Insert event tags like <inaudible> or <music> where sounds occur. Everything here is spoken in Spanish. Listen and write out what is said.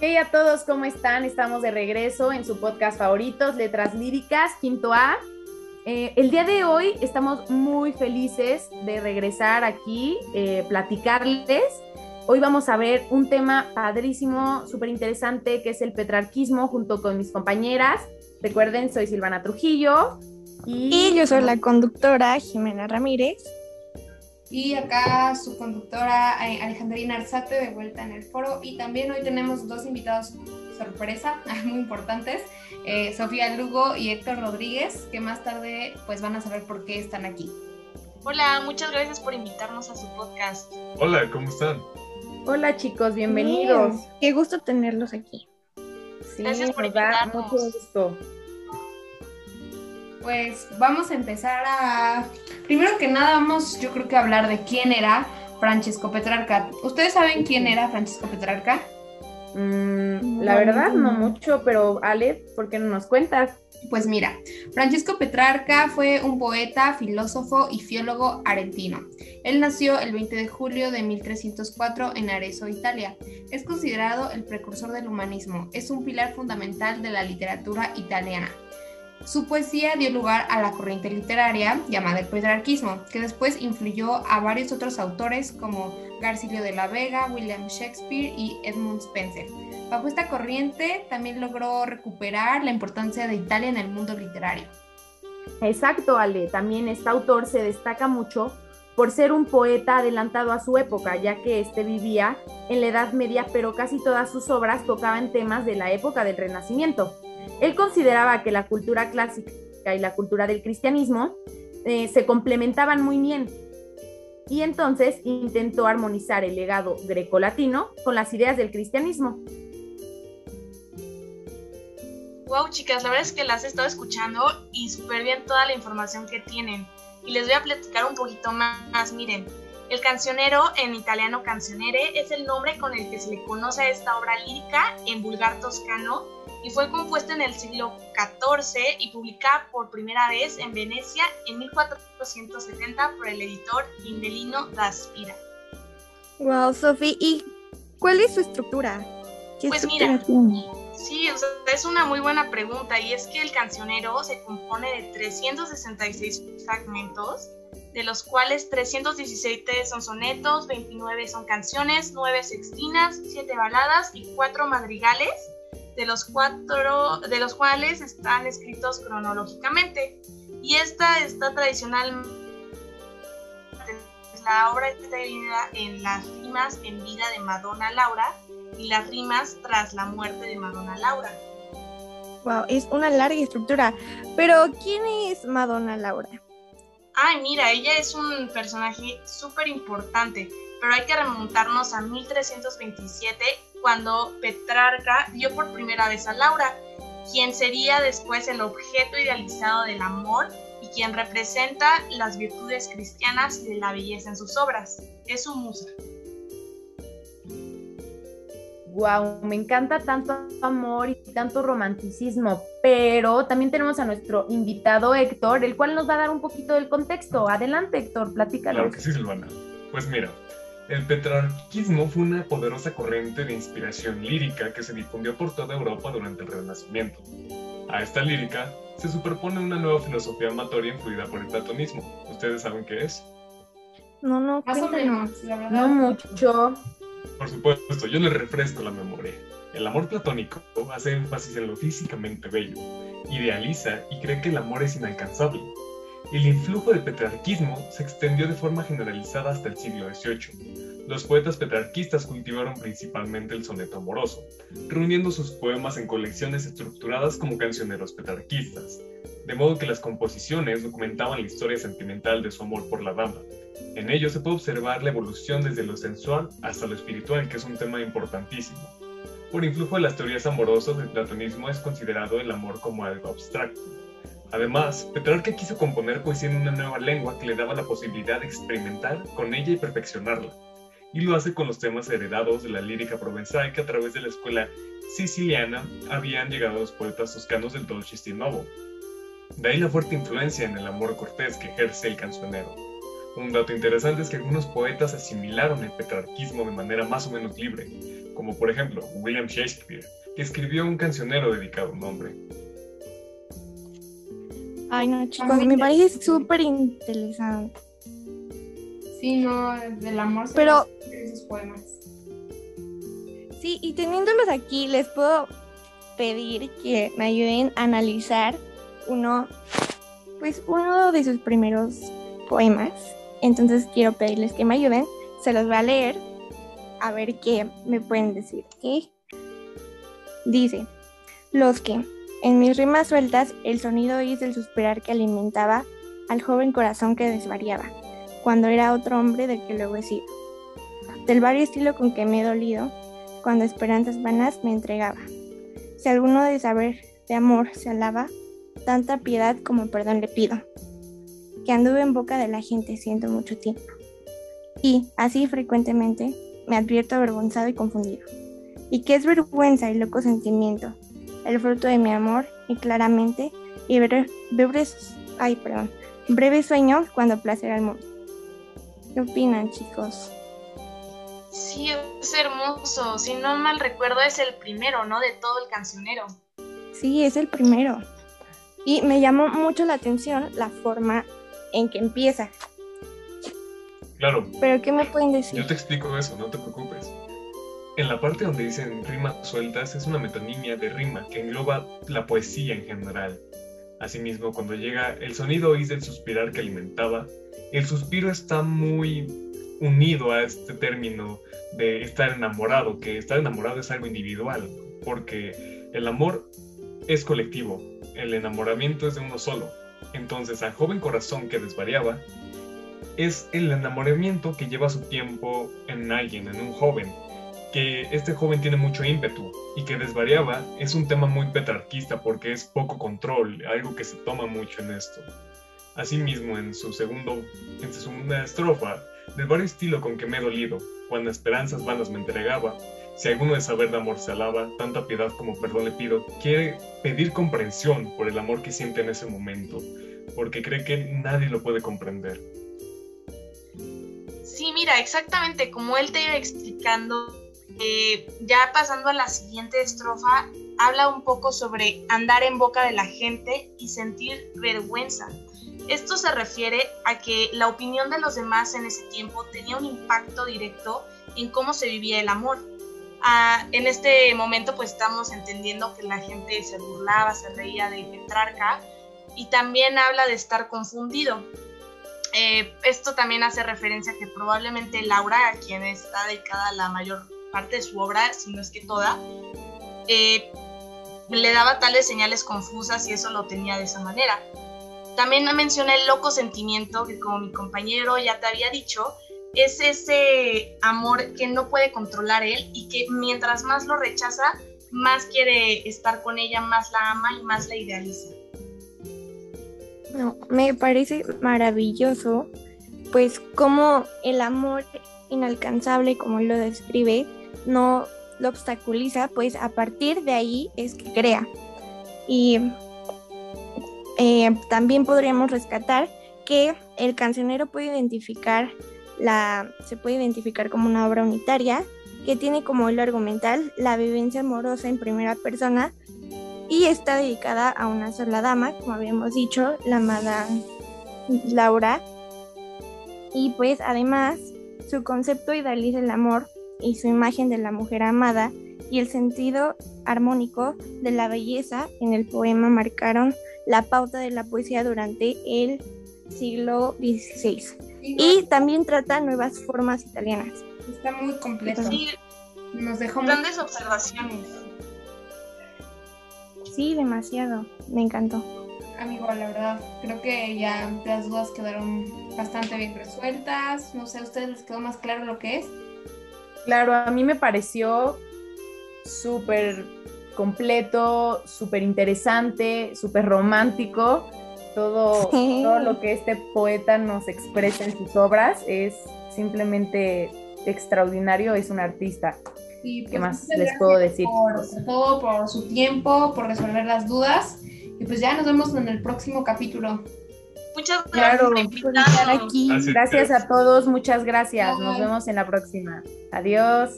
Hey a todos, ¿cómo están? Estamos de regreso en su podcast favoritos, Letras Líricas, quinto A. Eh, el día de hoy estamos muy felices de regresar aquí, eh, platicarles. Hoy vamos a ver un tema padrísimo, súper interesante, que es el petrarquismo, junto con mis compañeras. Recuerden, soy Silvana Trujillo. Y, y yo soy la conductora Jimena Ramírez. Y acá su conductora eh, Alejandrina Arzate de vuelta en el foro. Y también hoy tenemos dos invitados sorpresa, <laughs> muy importantes, eh, Sofía Lugo y Héctor Rodríguez, que más tarde pues van a saber por qué están aquí. Hola, muchas gracias por invitarnos a su podcast. Hola, ¿cómo están? Hola chicos, bienvenidos. Qué gusto tenerlos aquí. Sí, Gracias por invitarnos. mucho gusto. Pues vamos a empezar a... Primero que nada vamos yo creo que a hablar de quién era Francisco Petrarca. ¿Ustedes saben quién era Francisco Petrarca? Mm, la verdad, no mucho, pero Ale, ¿por qué no nos cuentas? Pues mira, Francisco Petrarca fue un poeta, filósofo y filólogo argentino. Él nació el 20 de julio de 1304 en Arezzo, Italia. Es considerado el precursor del humanismo. Es un pilar fundamental de la literatura italiana. Su poesía dio lugar a la corriente literaria llamada el petrarquismo, que después influyó a varios otros autores como Garcilio de la Vega, William Shakespeare y Edmund Spencer. Bajo esta corriente también logró recuperar la importancia de Italia en el mundo literario. Exacto, Ale. También este autor se destaca mucho por ser un poeta adelantado a su época, ya que este vivía en la Edad Media, pero casi todas sus obras tocaban temas de la época del Renacimiento. Él consideraba que la cultura clásica y la cultura del cristianismo eh, se complementaban muy bien y entonces intentó armonizar el legado grecolatino con las ideas del cristianismo. Wow, chicas, la verdad es que las he estado escuchando y súper bien toda la información que tienen. Y les voy a platicar un poquito más. Miren, el cancionero, en italiano cancionere, es el nombre con el que se le conoce a esta obra lírica en vulgar toscano y fue compuesta en el siglo XIV y publicada por primera vez en Venecia en 1470 por el editor Indelino da Spira. Wow, Sofi, ¿y cuál es su estructura? ¿Qué Pues estructura mira, tiene? Sí, o sea, es una muy buena pregunta y es que el cancionero se compone de 366 fragmentos, de los cuales 317 son sonetos, 29 son canciones, 9 sextinas, 7 baladas y 4 madrigales, de los, cuatro, de los cuales están escritos cronológicamente. Y esta está tradicional. La obra está dividida en las rimas en vida de Madonna Laura y las rimas tras la muerte de Madonna Laura. Wow, es una larga estructura. Pero, ¿quién es Madonna Laura? Ay, mira, ella es un personaje súper importante, pero hay que remontarnos a 1327, cuando Petrarca vio por primera vez a Laura, quien sería después el objeto idealizado del amor y quien representa las virtudes cristianas y de la belleza en sus obras. Es su musa. Wow, me encanta tanto amor y tanto romanticismo, pero también tenemos a nuestro invitado Héctor, el cual nos va a dar un poquito del contexto. Adelante, Héctor, platícanos. Claro que sí, Silvana. Pues mira, el petrarquismo fue una poderosa corriente de inspiración lírica que se difundió por toda Europa durante el Renacimiento. A esta lírica se superpone una nueva filosofía amatoria influida por el platonismo. ¿Ustedes saben qué es? No, no, Más o menos, la verdad. No mucho. Por supuesto, yo les refresco la memoria. El amor platónico hace énfasis en lo físicamente bello, idealiza y cree que el amor es inalcanzable. El influjo del petrarquismo se extendió de forma generalizada hasta el siglo XVIII. Los poetas petrarquistas cultivaron principalmente el soneto amoroso, reuniendo sus poemas en colecciones estructuradas como cancioneros petrarquistas, de modo que las composiciones documentaban la historia sentimental de su amor por la dama. En ello se puede observar la evolución desde lo sensual hasta lo espiritual, que es un tema importantísimo. Por influjo de las teorías amorosas, el platonismo es considerado el amor como algo abstracto. Además, Petrarca quiso componer poesía en una nueva lengua que le daba la posibilidad de experimentar con ella y perfeccionarla. Y lo hace con los temas heredados de la lírica provenzal que a través de la escuela siciliana habían llegado los poetas toscanos del Dolce Novo. De ahí la fuerte influencia en el amor cortés que ejerce el cancionero. Un dato interesante es que algunos poetas asimilaron el petrarquismo de manera más o menos libre, como por ejemplo William Shakespeare, que escribió un cancionero dedicado a un hombre. Ay, no, chicos, me parece súper interesante. Sí, no, del amor. se Pero- esos poemas. Sí, y teniéndolos aquí, les puedo pedir que me ayuden a analizar uno, pues uno de sus primeros poemas. Entonces quiero pedirles que me ayuden, se los voy a leer, a ver qué me pueden decir, ¿ok? Dice, los que, en mis rimas sueltas, el sonido oís del suspirar que alimentaba al joven corazón que desvariaba, cuando era otro hombre del que luego he sido. Del vario estilo con que me he dolido, cuando esperanzas vanas me entregaba. Si alguno de saber de amor se alaba, tanta piedad como perdón le pido. Que anduve en boca de la gente siento mucho tiempo. Y, así frecuentemente, me advierto avergonzado y confundido. Y que es vergüenza y loco sentimiento, el fruto de mi amor, y claramente, y bre- breves, ay, perdón, breve sueño cuando placer al mundo. ¿Qué opinan, chicos? Sí, es hermoso. Si no mal recuerdo, es el primero, ¿no? De todo el cancionero. Sí, es el primero. Y me llamó mucho la atención la forma en que empieza. Claro, Pero ¿qué me pueden decir? yo te explico eso, no te preocupes. En la parte donde dicen rimas sueltas es una metonimia de rima que engloba la poesía en general. Asimismo, cuando llega el sonido oís del suspirar que alimentaba, el suspiro está muy unido a este término de estar enamorado, que estar enamorado es algo individual, porque el amor es colectivo, el enamoramiento es de uno solo. Entonces, al joven corazón que desvariaba, es el enamoramiento que lleva su tiempo en alguien, en un joven, que este joven tiene mucho ímpetu y que desvariaba es un tema muy petrarquista porque es poco control, algo que se toma mucho en esto. Asimismo, en su segundo, en su segunda estrofa, del vario estilo con que me he dolido, cuando esperanzas vanas me entregaba, si alguno de saber de amor se alaba, tanta piedad como perdón le pido, quiere pedir comprensión por el amor que siente en ese momento, porque cree que nadie lo puede comprender. Sí, mira, exactamente como él te iba explicando, eh, ya pasando a la siguiente estrofa, habla un poco sobre andar en boca de la gente y sentir vergüenza. Esto se refiere a que la opinión de los demás en ese tiempo tenía un impacto directo en cómo se vivía el amor. Ah, en este momento pues estamos entendiendo que la gente se burlaba, se reía de Petrarca y también habla de estar confundido. Eh, esto también hace referencia a que probablemente Laura, a quien está dedicada la mayor parte de su obra, si no es que toda, eh, le daba tales señales confusas y eso lo tenía de esa manera. También menciona el loco sentimiento, que como mi compañero ya te había dicho, es ese amor que no puede controlar él y que mientras más lo rechaza, más quiere estar con ella, más la ama y más la idealiza. Me parece maravilloso, pues como el amor inalcanzable, como lo describe, no lo obstaculiza, pues a partir de ahí es que crea. Y eh, también podríamos rescatar que el cancionero puede identificar la, se puede identificar como una obra unitaria que tiene como hilo argumental la vivencia amorosa en primera persona y está dedicada a una sola dama, como habíamos dicho, la amada Laura. Y pues además su concepto idealiza el amor y su imagen de la mujer amada y el sentido armónico de la belleza en el poema marcaron la pauta de la poesía durante el siglo XVI. Y también trata nuevas formas italianas. Está muy completo. Sí, Nos dejó muy- grandes observaciones. Sí, demasiado. Me encantó. Amigo, la verdad, creo que ya las dudas quedaron bastante bien resueltas. No sé, ¿a ustedes les quedó más claro lo que es? Claro, a mí me pareció súper completo, súper interesante, súper romántico. Todo, Sí. todo lo que este poeta nos expresa en sus obras es simplemente extraordinario, es un artista. Y, pues, ¿Qué más les puedo decir? Por todo, por su tiempo, por resolver las dudas. Y pues ya nos vemos en el próximo capítulo. Muchas gracias por Por estar invitarnos. aquí. Así Gracias es. a todos, muchas gracias. Nos vemos en la próxima. Adiós.